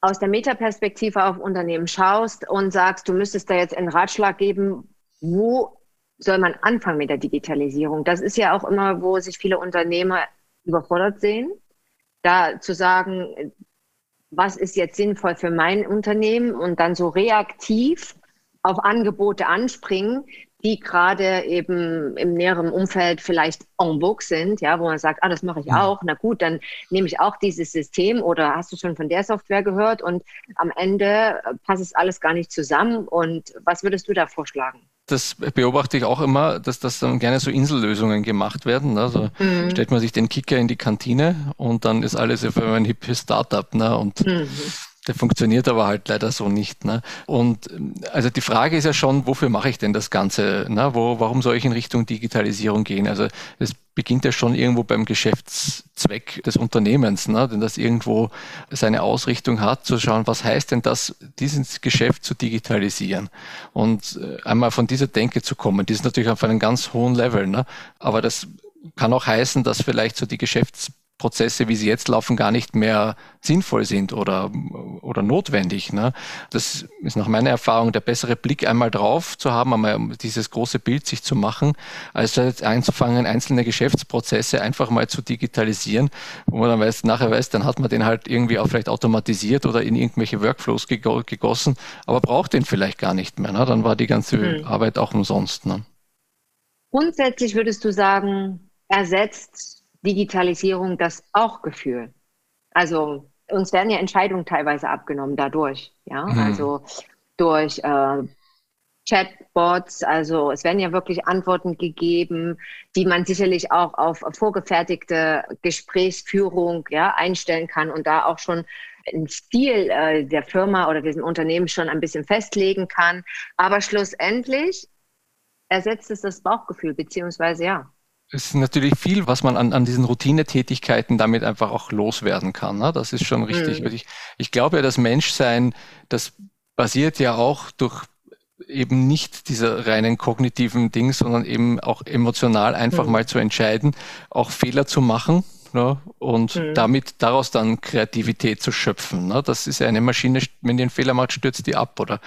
aus der Metaperspektive auf Unternehmen schaust und sagst, du müsstest da jetzt einen Ratschlag geben, wo soll man anfangen mit der Digitalisierung? Das ist ja auch immer, wo sich viele Unternehmer überfordert sehen, da zu sagen, was ist jetzt sinnvoll für mein Unternehmen und dann so reaktiv auf Angebote anspringen, die gerade eben im näheren Umfeld vielleicht en vogue sind, ja, wo man sagt, ah, das mache ich auch, na gut, dann nehme ich auch dieses System oder hast du schon von der Software gehört und am Ende äh, passt es alles gar nicht zusammen und was würdest du da vorschlagen? das beobachte ich auch immer, dass das dann gerne so Insellösungen gemacht werden. Ne? Also mhm. stellt man sich den Kicker in die Kantine und dann ist alles auf einmal ein hippes Startup. Ne? Und mhm. Der funktioniert aber halt leider so nicht. Ne? Und also die Frage ist ja schon, wofür mache ich denn das Ganze? Ne? Wo, warum soll ich in Richtung Digitalisierung gehen? Also es beginnt ja schon irgendwo beim Geschäftszweck des Unternehmens, ne? denn das irgendwo seine Ausrichtung hat, zu schauen, was heißt denn das, dieses Geschäft zu digitalisieren und äh, einmal von dieser Denke zu kommen. Die ist natürlich auf einem ganz hohen Level, ne? aber das kann auch heißen, dass vielleicht so die Geschäfts Prozesse, wie sie jetzt laufen, gar nicht mehr sinnvoll sind oder, oder notwendig. Ne? Das ist nach meiner Erfahrung der bessere Blick einmal drauf zu haben, einmal dieses große Bild sich zu machen, als jetzt einzufangen, einzelne Geschäftsprozesse einfach mal zu digitalisieren, wo man dann weiß, nachher weiß, dann hat man den halt irgendwie auch vielleicht automatisiert oder in irgendwelche Workflows gegossen, aber braucht den vielleicht gar nicht mehr. Ne? Dann war die ganze mhm. Arbeit auch umsonst. Ne? Grundsätzlich würdest du sagen, ersetzt Digitalisierung das Bauchgefühl. Also uns werden ja Entscheidungen teilweise abgenommen dadurch, ja, mhm. also durch äh, Chatbots, also es werden ja wirklich Antworten gegeben, die man sicherlich auch auf vorgefertigte Gesprächsführung ja, einstellen kann und da auch schon einen Stil äh, der Firma oder diesem Unternehmen schon ein bisschen festlegen kann. Aber schlussendlich ersetzt es das Bauchgefühl, beziehungsweise ja, es ist natürlich viel, was man an, an diesen Routinetätigkeiten damit einfach auch loswerden kann. Ne? Das ist schon richtig. Mhm. Ich, ich glaube ja, das Menschsein, das basiert ja auch durch eben nicht dieser reinen kognitiven Ding, sondern eben auch emotional einfach mhm. mal zu entscheiden, auch Fehler zu machen ne? und mhm. damit daraus dann Kreativität zu schöpfen. Ne? Das ist ja eine Maschine, wenn die einen Fehler macht, stürzt die ab oder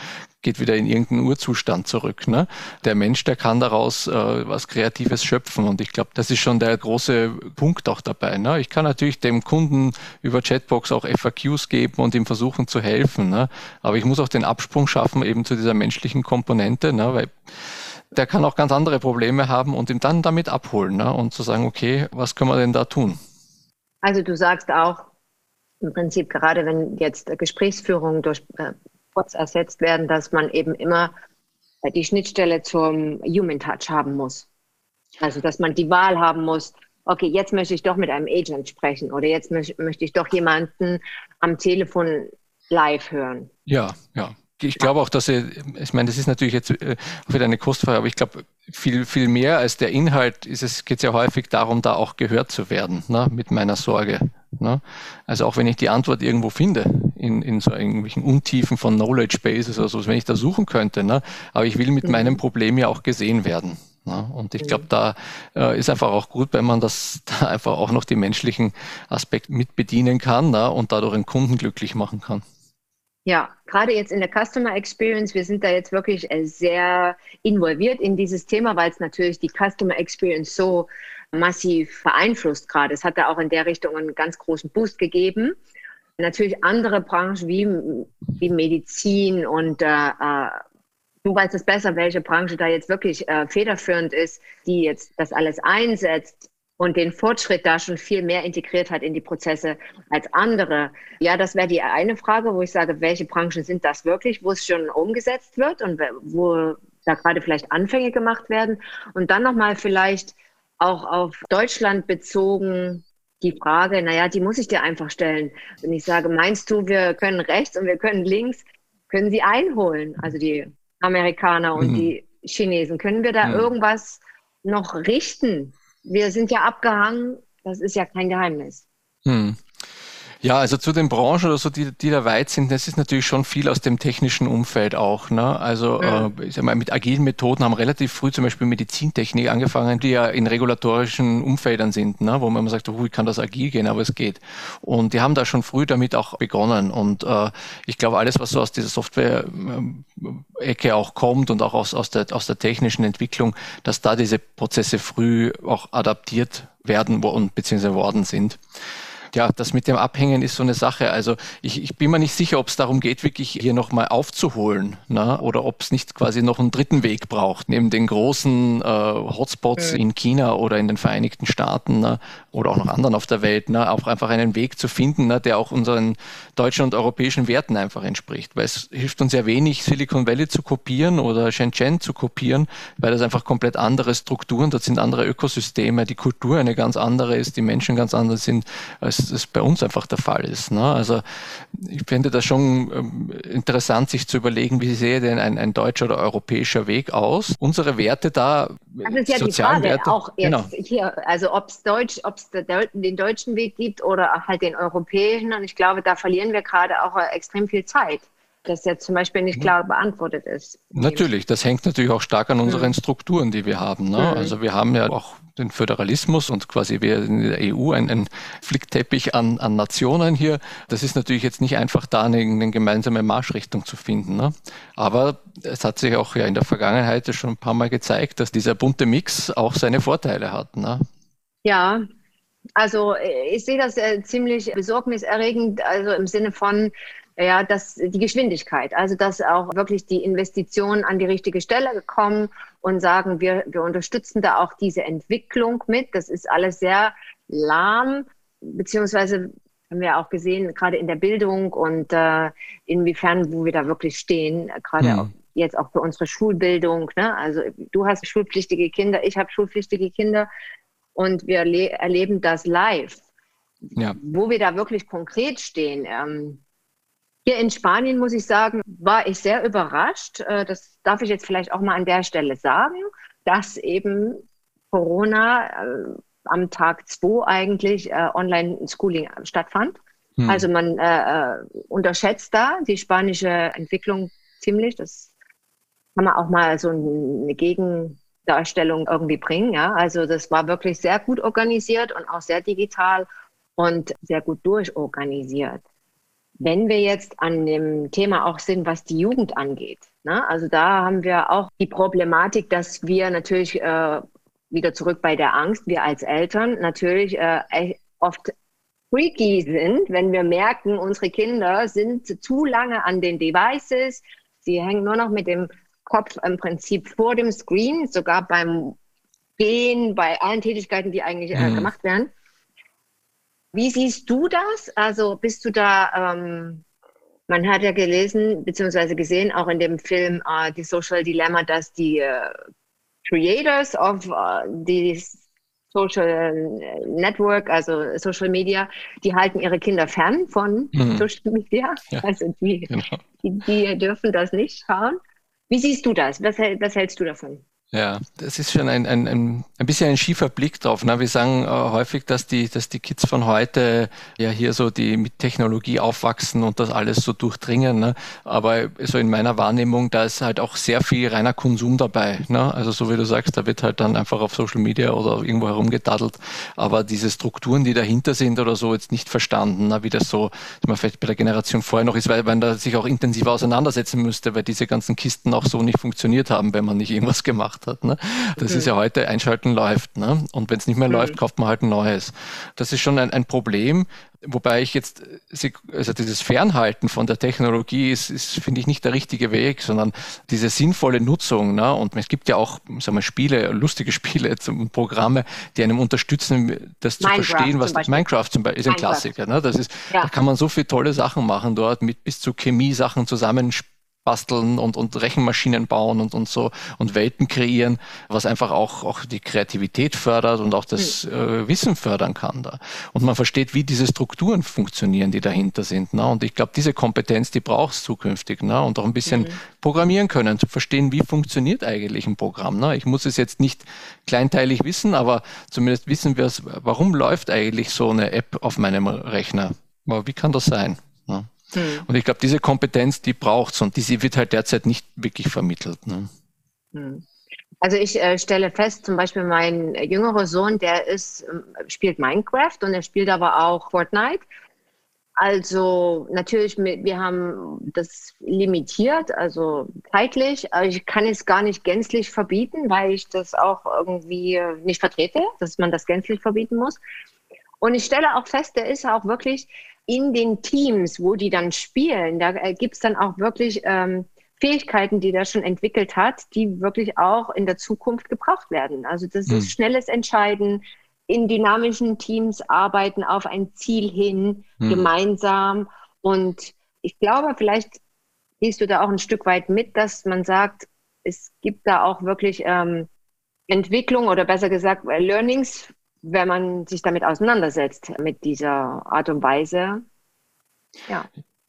geht wieder in irgendeinen Urzustand zurück. Ne? Der Mensch, der kann daraus äh, was Kreatives schöpfen und ich glaube, das ist schon der große Punkt auch dabei. Ne? Ich kann natürlich dem Kunden über Chatbox auch FAQs geben und ihm versuchen zu helfen, ne? aber ich muss auch den Absprung schaffen eben zu dieser menschlichen Komponente, ne? weil der kann auch ganz andere Probleme haben und ihn dann damit abholen ne? und zu sagen, okay, was können wir denn da tun? Also du sagst auch, im Prinzip gerade wenn jetzt Gesprächsführungen durch äh, Bots ersetzt werden, dass man eben immer äh, die Schnittstelle zum Human Touch haben muss. Also dass man die Wahl haben muss, okay, jetzt möchte ich doch mit einem Agent sprechen oder jetzt möchte ich doch jemanden am Telefon live hören. Ja, ja ich glaube auch, dass er, ich meine, das ist natürlich jetzt äh, wieder eine Kostfrage, aber ich glaube, viel, viel mehr als der Inhalt ist es, geht es ja häufig darum, da auch gehört zu werden, ne, mit meiner Sorge. Ne? Also auch wenn ich die Antwort irgendwo finde, in, in so irgendwelchen Untiefen von Knowledge Bases oder so, wenn ich da suchen könnte, ne? aber ich will mit mhm. meinem Problem ja auch gesehen werden. Ne? Und ich glaube, da äh, ist einfach auch gut, wenn man das (laughs) da einfach auch noch die menschlichen Aspekte mit bedienen kann ne? und dadurch einen Kunden glücklich machen kann. Ja, gerade jetzt in der Customer Experience, wir sind da jetzt wirklich äh, sehr involviert in dieses Thema, weil es natürlich die Customer Experience so massiv beeinflusst gerade. Es hat da auch in der Richtung einen ganz großen Boost gegeben. natürlich andere Branchen wie, wie Medizin und äh, äh, du weißt es besser, welche Branche da jetzt wirklich äh, federführend ist, die jetzt das alles einsetzt und den Fortschritt da schon viel mehr integriert hat in die Prozesse als andere. Ja, das wäre die eine Frage, wo ich sage, welche Branchen sind das wirklich, wo es schon umgesetzt wird und wo da gerade vielleicht Anfänge gemacht werden. Und dann nochmal vielleicht auch auf Deutschland bezogen, die Frage, naja, die muss ich dir einfach stellen. Wenn ich sage, meinst du, wir können rechts und wir können links, können sie einholen, also die Amerikaner und mhm. die Chinesen. Können wir da mhm. irgendwas noch richten? Wir sind ja abgehangen, das ist ja kein Geheimnis. Mhm. Ja, also zu den Branchen oder so, die, die da weit sind, das ist natürlich schon viel aus dem technischen Umfeld auch. Ne? Also ja. äh, ich sag mal, mit agilen Methoden haben relativ früh zum Beispiel Medizintechnik angefangen, die ja in regulatorischen Umfeldern sind, ne? wo man immer sagt, oh, wie kann das agil gehen, aber es geht. Und die haben da schon früh damit auch begonnen. Und äh, ich glaube, alles, was so aus dieser Software-Ecke auch kommt und auch aus, aus, der, aus der technischen Entwicklung, dass da diese Prozesse früh auch adaptiert werden und beziehungsweise worden sind ja, das mit dem Abhängen ist so eine Sache. Also ich, ich bin mir nicht sicher, ob es darum geht, wirklich hier nochmal aufzuholen ne? oder ob es nicht quasi noch einen dritten Weg braucht, neben den großen äh, Hotspots mhm. in China oder in den Vereinigten Staaten ne? oder auch noch anderen auf der Welt, ne? auch einfach einen Weg zu finden, ne? der auch unseren deutschen und europäischen Werten einfach entspricht. Weil es hilft uns ja wenig, Silicon Valley zu kopieren oder Shenzhen zu kopieren, weil das einfach komplett andere Strukturen, dort sind andere Ökosysteme, die Kultur eine ganz andere ist, die Menschen ganz anders sind als das bei uns einfach der Fall ist. Ne? Also ich finde das schon ähm, interessant, sich zu überlegen, wie sehe denn ein, ein deutscher oder europäischer Weg aus? Unsere Werte da, das ist ja die Frage Werte, auch jetzt genau. hier, also ob es Deutsch, ob es den deutschen Weg gibt oder halt den europäischen. Und ich glaube, da verlieren wir gerade auch extrem viel Zeit das jetzt zum Beispiel nicht klar beantwortet ist. Natürlich, das hängt natürlich auch stark an unseren mhm. Strukturen, die wir haben. Ne? Mhm. Also wir haben ja auch den Föderalismus und quasi wir in der EU ein, ein Flickteppich an, an Nationen hier. Das ist natürlich jetzt nicht einfach da eine, eine gemeinsame Marschrichtung zu finden. Ne? Aber es hat sich auch ja in der Vergangenheit schon ein paar Mal gezeigt, dass dieser bunte Mix auch seine Vorteile hat. Ne? Ja, also äh, ich sehe das äh, ziemlich besorgniserregend, also im Sinne von, ja, dass die Geschwindigkeit, also dass auch wirklich die Investitionen an die richtige Stelle kommen und sagen, wir, wir unterstützen da auch diese Entwicklung mit. Das ist alles sehr lahm, beziehungsweise haben wir auch gesehen, gerade in der Bildung und äh, inwiefern, wo wir da wirklich stehen, gerade hm. auch jetzt auch für unsere Schulbildung. Ne? Also du hast schulpflichtige Kinder, ich habe schulpflichtige Kinder und wir erleben das live. Ja. Wo wir da wirklich konkret stehen, ähm, hier in Spanien, muss ich sagen, war ich sehr überrascht. Äh, das darf ich jetzt vielleicht auch mal an der Stelle sagen, dass eben Corona äh, am Tag 2 eigentlich äh, Online-Schooling stattfand. Hm. Also man äh, unterschätzt da die spanische Entwicklung ziemlich. Das kann man auch mal so eine Gegendarstellung irgendwie bringen. Ja? Also das war wirklich sehr gut organisiert und auch sehr digital und sehr gut durchorganisiert. Wenn wir jetzt an dem Thema auch sind, was die Jugend angeht, ne? also da haben wir auch die Problematik, dass wir natürlich äh, wieder zurück bei der Angst, wir als Eltern natürlich äh, oft freaky sind, wenn wir merken, unsere Kinder sind zu lange an den Devices, sie hängen nur noch mit dem Kopf im Prinzip vor dem Screen, sogar beim Gehen, bei allen Tätigkeiten, die eigentlich äh, mhm. gemacht werden. Wie siehst du das? Also bist du da, ähm, man hat ja gelesen bzw. gesehen, auch in dem Film äh, die Social Dilemma, dass die äh, Creators of äh, die Social Network, also Social Media, die halten ihre Kinder fern von mhm. Social Media. Ja, also die, genau. die, die, dürfen das nicht schauen. Wie siehst du das? Was, was hältst du davon? Ja, das ist schon ein, ein, ein, ein bisschen ein schiefer Blick drauf. Ne? Wir sagen äh, häufig, dass die, dass die Kids von heute ja hier so die mit Technologie aufwachsen und das alles so durchdringen. Ne? Aber so in meiner Wahrnehmung, da ist halt auch sehr viel reiner Konsum dabei. Ne? Also so wie du sagst, da wird halt dann einfach auf Social Media oder irgendwo herumgedaddelt. Aber diese Strukturen, die dahinter sind oder so, jetzt nicht verstanden, ne? wie das so, man vielleicht bei der Generation vorher noch ist, weil man da sich auch intensiver auseinandersetzen müsste, weil diese ganzen Kisten auch so nicht funktioniert haben, wenn man nicht irgendwas gemacht gemacht hat. Ne? Das mhm. ist ja heute einschalten läuft. Ne? Und wenn es nicht mehr mhm. läuft, kauft man halt ein neues. Das ist schon ein, ein Problem, Wobei ich jetzt, also dieses Fernhalten von der Technologie ist, ist finde ich, nicht der richtige Weg, sondern diese sinnvolle Nutzung. Ne? Und es gibt ja auch, sagen wir, Spiele, lustige (laughs) Spiele, Programme, die einem unterstützen, das zu Minecraft verstehen, was Minecraft zum Beispiel ist ein Klassiker. Ne? Das ist, ja. da kann man so viele tolle Sachen machen dort, mit bis zu Chemie-Sachen zusammenspielen basteln und, und Rechenmaschinen bauen und, und so und Welten kreieren, was einfach auch, auch die Kreativität fördert und auch das mhm. äh, Wissen fördern kann da. Und man versteht, wie diese Strukturen funktionieren, die dahinter sind. Ne? Und ich glaube, diese Kompetenz, die braucht es zukünftig. Ne? Und auch ein bisschen mhm. programmieren können, zu verstehen, wie funktioniert eigentlich ein Programm. Ne? Ich muss es jetzt nicht kleinteilig wissen, aber zumindest wissen wir es, warum läuft eigentlich so eine App auf meinem Rechner? Wie kann das sein? Mhm. Und ich glaube, diese Kompetenz, die braucht es und die wird halt derzeit nicht wirklich vermittelt. Ne? Mhm. Also ich äh, stelle fest, zum Beispiel mein jüngerer Sohn, der ist, äh, spielt Minecraft und er spielt aber auch Fortnite. Also natürlich, wir haben das limitiert, also zeitlich. Ich kann es gar nicht gänzlich verbieten, weil ich das auch irgendwie nicht vertrete, dass man das gänzlich verbieten muss. Und ich stelle auch fest, der ist auch wirklich in den Teams, wo die dann spielen, da äh, gibt es dann auch wirklich ähm, Fähigkeiten, die der schon entwickelt hat, die wirklich auch in der Zukunft gebraucht werden. Also das hm. ist schnelles Entscheiden, in dynamischen Teams arbeiten auf ein Ziel hin, hm. gemeinsam. Und ich glaube, vielleicht gehst du da auch ein Stück weit mit, dass man sagt, es gibt da auch wirklich ähm, Entwicklung oder besser gesagt Learnings wenn man sich damit auseinandersetzt, mit dieser Art und Weise. Ja.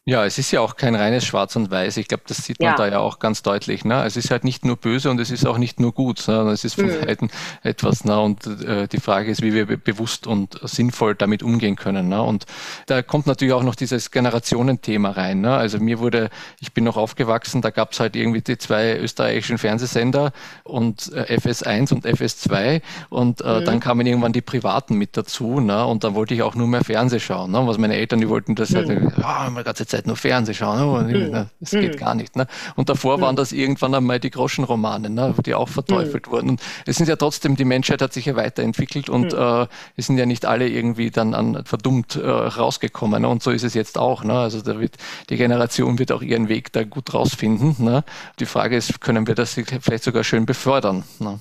Ja, es ist ja auch kein reines Schwarz und Weiß. Ich glaube, das sieht man ja. da ja auch ganz deutlich. Ne? Es ist halt nicht nur böse und es ist auch nicht nur gut, sondern es ist von mhm. Seiten etwas. Ne? Und äh, die Frage ist, wie wir bewusst und sinnvoll damit umgehen können. Ne? Und da kommt natürlich auch noch dieses Generationenthema rein. Ne? Also mir wurde, ich bin noch aufgewachsen, da gab es halt irgendwie die zwei österreichischen Fernsehsender und äh, FS1 und FS2 und äh, mhm. dann kamen irgendwann die privaten mit dazu. Ne? Und da wollte ich auch nur mehr Fernseh schauen. Ne? Was meine Eltern, die wollten das halt, mhm. halt, oh, ganze Zeit nur Fernsehen schauen. Ne? Mhm. Das geht mhm. gar nicht. Ne? Und davor waren das irgendwann einmal die Groschenromane, ne? die auch verteufelt wurden. Und es sind ja trotzdem, die Menschheit hat sich ja weiterentwickelt und äh, es sind ja nicht alle irgendwie dann an verdummt äh, rausgekommen. Ne? Und so ist es jetzt auch. Ne? Also da wird, die Generation wird auch ihren Weg da gut rausfinden. Ne? Die Frage ist, können wir das vielleicht sogar schön befördern? Ne?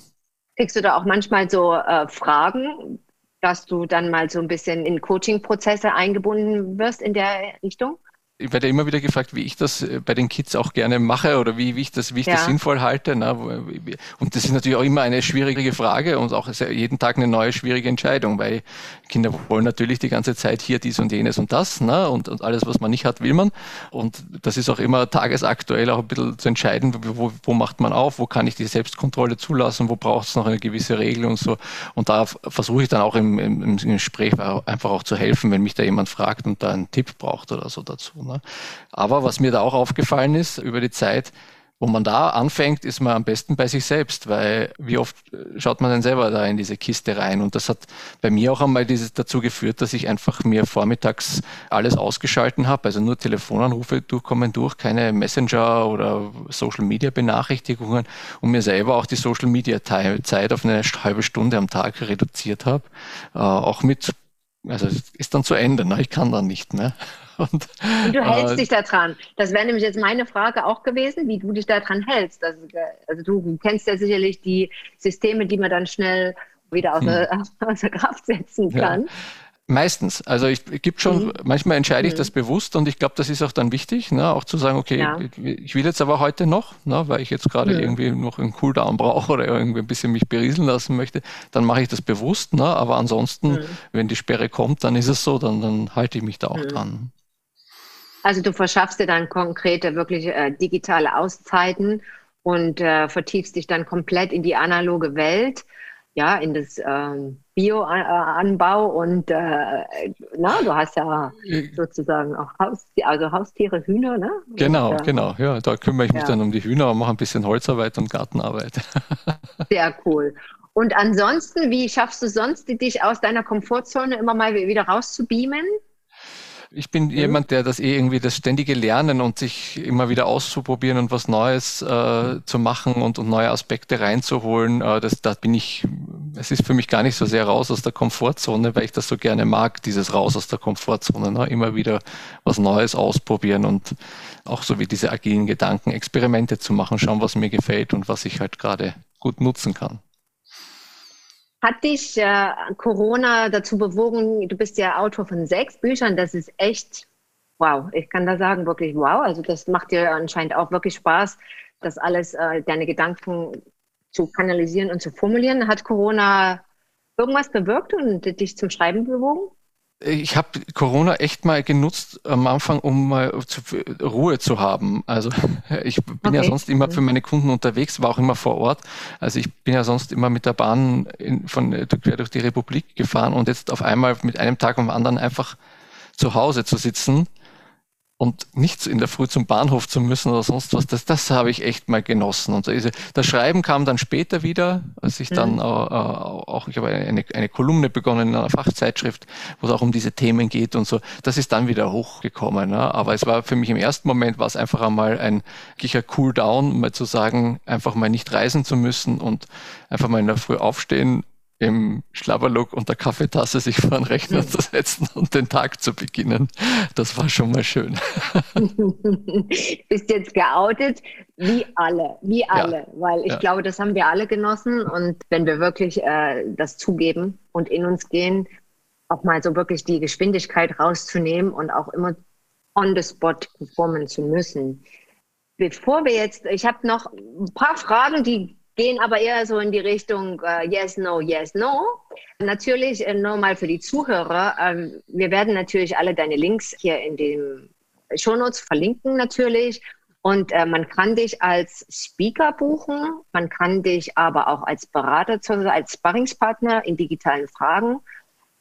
Kriegst du da auch manchmal so äh, Fragen, dass du dann mal so ein bisschen in Coaching-Prozesse eingebunden wirst in der Richtung? Ich werde immer wieder gefragt, wie ich das äh, bei den Kids auch gerne mache oder wie, wie ich das, wie ich ja. das sinnvoll halte. Ne? Und das ist natürlich auch immer eine schwierige Frage und auch jeden Tag eine neue schwierige Entscheidung, weil Kinder wollen natürlich die ganze Zeit hier dies und jenes und das ne? und, und alles, was man nicht hat, will man. Und das ist auch immer tagesaktuell auch ein bisschen zu entscheiden, wo, wo macht man auf, wo kann ich die Selbstkontrolle zulassen, wo braucht es noch eine gewisse Regel und so. Und da versuche ich dann auch im, im, im Gespräch einfach auch zu helfen, wenn mich da jemand fragt und da einen Tipp braucht oder so dazu. Ne? Aber was mir da auch aufgefallen ist über die Zeit, wo man da anfängt, ist man am besten bei sich selbst, weil wie oft äh, schaut man denn selber da in diese Kiste rein? Und das hat bei mir auch einmal dieses dazu geführt, dass ich einfach mir vormittags alles ausgeschalten habe, also nur Telefonanrufe durchkommen durch, keine Messenger oder Social Media Benachrichtigungen und mir selber auch die Social Media Zeit auf eine halbe Stunde am Tag reduziert habe, äh, auch mit also ist dann zu Ende, ne? ich kann dann nicht mehr. Und, du hältst äh, dich daran. Das wäre nämlich jetzt meine Frage auch gewesen, wie du dich daran hältst. Also, also du kennst ja sicherlich die Systeme, die man dann schnell wieder außer, hm. (laughs) außer Kraft setzen kann. Ja. Meistens. Also ich, ich gibt schon, mhm. manchmal entscheide ich mhm. das bewusst und ich glaube, das ist auch dann wichtig, ne, auch zu sagen, okay, ja. ich, ich, will jetzt aber heute noch, ne, weil ich jetzt gerade mhm. irgendwie noch einen Cooldown brauche oder irgendwie ein bisschen mich berieseln lassen möchte, dann mache ich das bewusst, ne, aber ansonsten, mhm. wenn die Sperre kommt, dann ist es so, dann, dann halte ich mich da auch mhm. dran. Also du verschaffst dir dann konkrete, wirklich äh, digitale Auszeiten und äh, vertiefst dich dann komplett in die analoge Welt ja, in das ähm, Bio-Anbau und äh, na, du hast ja sozusagen auch Haus, also Haustiere, Hühner, ne? Genau, und, genau, ja, da kümmere ich mich ja. dann um die Hühner und mache ein bisschen Holzarbeit und Gartenarbeit. (laughs) Sehr cool. Und ansonsten, wie schaffst du sonst dich aus deiner Komfortzone immer mal wieder rauszubeamen? Ich bin mhm. jemand, der das eh irgendwie das ständige Lernen und sich immer wieder auszuprobieren und was Neues äh, zu machen und, und, neue Aspekte reinzuholen. Äh, das, da bin ich, es ist für mich gar nicht so sehr raus aus der Komfortzone, weil ich das so gerne mag, dieses raus aus der Komfortzone. Ne? Immer wieder was Neues ausprobieren und auch so wie diese agilen Gedanken, Experimente zu machen, schauen, was mir gefällt und was ich halt gerade gut nutzen kann. Hat dich äh, Corona dazu bewogen, du bist ja Autor von sechs Büchern, das ist echt wow. Ich kann da sagen, wirklich wow. Also das macht dir anscheinend auch wirklich Spaß, das alles, äh, deine Gedanken zu kanalisieren und zu formulieren. Hat Corona irgendwas bewirkt und dich zum Schreiben bewogen? Ich habe Corona echt mal genutzt am Anfang, um mal zu, Ruhe zu haben. Also (laughs) ich bin okay. ja sonst immer für meine Kunden unterwegs, war auch immer vor Ort. Also ich bin ja sonst immer mit der Bahn in, von quer durch die Republik gefahren und jetzt auf einmal mit einem Tag am anderen einfach zu Hause zu sitzen und nicht in der Früh zum Bahnhof zu müssen oder sonst was, das, das habe ich echt mal genossen. Und das Schreiben kam dann später wieder, als ich dann mhm. auch, auch, ich habe eine, eine Kolumne begonnen in einer Fachzeitschrift, wo es auch um diese Themen geht und so. Das ist dann wieder hochgekommen. Ne? Aber es war für mich im ersten Moment war es einfach einmal ein sicher Cool Down, mal zu sagen, einfach mal nicht reisen zu müssen und einfach mal in der Früh aufstehen, im Schlabberlook und der Kaffeetasse sich vor den Rechner zu setzen und den Tag zu beginnen. Das war schon mal schön. (laughs) Bist jetzt geoutet, wie alle, wie alle, ja. weil ich ja. glaube, das haben wir alle genossen und wenn wir wirklich äh, das zugeben und in uns gehen, auch mal so wirklich die Geschwindigkeit rauszunehmen und auch immer on the spot performen zu müssen. Bevor wir jetzt, ich habe noch ein paar Fragen, die gehen aber eher so in die Richtung äh, Yes, No, Yes, No. Natürlich äh, nur mal für die Zuhörer. Ähm, wir werden natürlich alle deine Links hier in den Shownotes verlinken natürlich. Und äh, man kann dich als Speaker buchen, man kann dich aber auch als Berater, als Sparringspartner in digitalen Fragen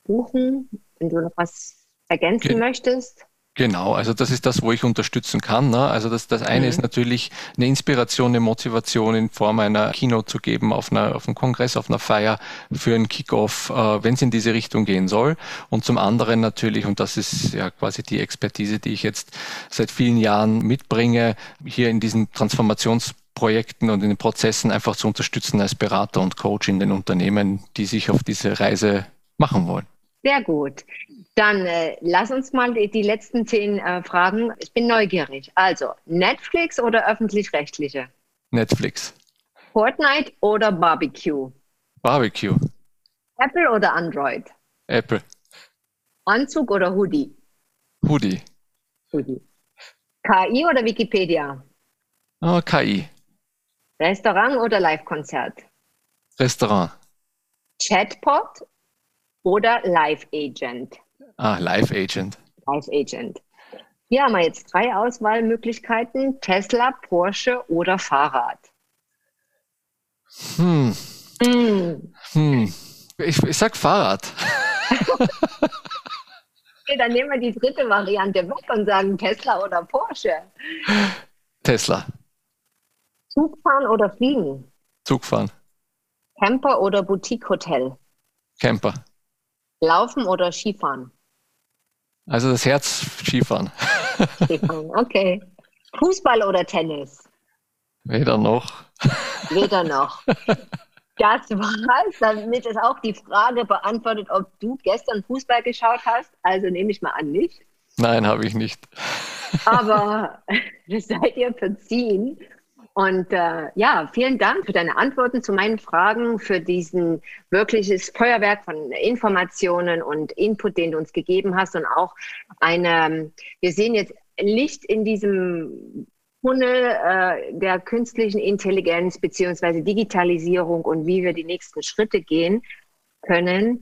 buchen, wenn du noch was ergänzen okay. möchtest. Genau, also das ist das, wo ich unterstützen kann. Ne? Also das, das eine mhm. ist natürlich eine Inspiration, eine Motivation in Form einer Keynote zu geben auf, einer, auf einem Kongress, auf einer Feier für einen Kickoff, äh, wenn es in diese Richtung gehen soll. Und zum anderen natürlich, und das ist ja quasi die Expertise, die ich jetzt seit vielen Jahren mitbringe, hier in diesen Transformationsprojekten und in den Prozessen einfach zu unterstützen als Berater und Coach in den Unternehmen, die sich auf diese Reise machen wollen. Sehr gut. Dann äh, lass uns mal die, die letzten zehn äh, Fragen. Ich bin neugierig. Also, Netflix oder öffentlich-rechtliche? Netflix. Fortnite oder Barbecue? Barbecue. Apple oder Android? Apple. Anzug oder Hoodie? Hoodie. Hoodie. KI oder Wikipedia? Oh, KI. Restaurant oder Live-Konzert? Restaurant. Chatbot oder Live Agent? Ah, Live Agent. Live Agent. Hier haben wir jetzt drei Auswahlmöglichkeiten: Tesla, Porsche oder Fahrrad. Hm. Hm. hm. Ich, ich sag Fahrrad. (laughs) okay, dann nehmen wir die dritte Variante weg und sagen Tesla oder Porsche. Tesla. Zugfahren oder fliegen? Zugfahren. Camper oder Boutique-Hotel? Camper. Laufen oder Skifahren? Also das Herz Skifahren. Skifahren, okay. Fußball oder Tennis? Weder noch. Weder noch. Das war's. Damit ist auch die Frage beantwortet, ob du gestern Fußball geschaut hast. Also nehme ich mal an, nicht. Nein, habe ich nicht. Aber (laughs) seid ihr verziehen. Und äh, ja, vielen Dank für deine Antworten zu meinen Fragen, für diesen wirkliches Feuerwerk von Informationen und Input, den du uns gegeben hast und auch eine, wir sehen jetzt Licht in diesem Tunnel äh, der künstlichen Intelligenz beziehungsweise Digitalisierung und wie wir die nächsten Schritte gehen können.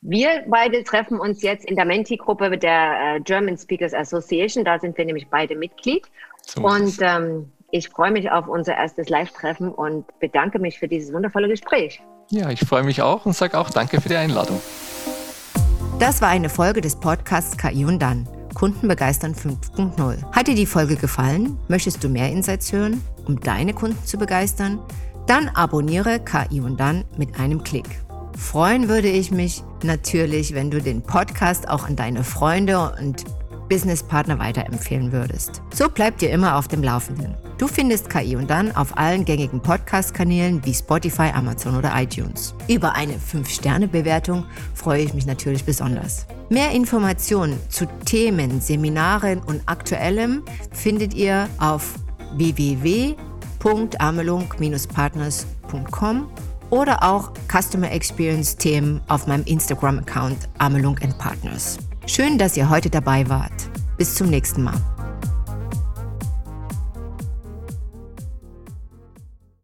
Wir beide treffen uns jetzt in der Menti-Gruppe der äh, German Speakers Association. Da sind wir nämlich beide Mitglied. So und ähm, ich freue mich auf unser erstes Live-Treffen und bedanke mich für dieses wundervolle Gespräch. Ja, ich freue mich auch und sage auch danke für die Einladung. Das war eine Folge des Podcasts KI und dann. Kunden begeistern 5.0. Hat dir die Folge gefallen? Möchtest du mehr Insights hören, um deine Kunden zu begeistern? Dann abonniere KI und dann mit einem Klick. Freuen würde ich mich natürlich, wenn du den Podcast auch an deine Freunde und Businesspartner weiterempfehlen würdest. So bleibt ihr immer auf dem Laufenden. Du findest KI und dann auf allen gängigen Podcast-Kanälen wie Spotify, Amazon oder iTunes. Über eine 5-Sterne-Bewertung freue ich mich natürlich besonders. Mehr Informationen zu Themen, Seminaren und Aktuellem findet ihr auf www.amelung-partners.com oder auch Customer Experience Themen auf meinem Instagram-Account Amelung Partners. Schön, dass ihr heute dabei wart. Bis zum nächsten Mal.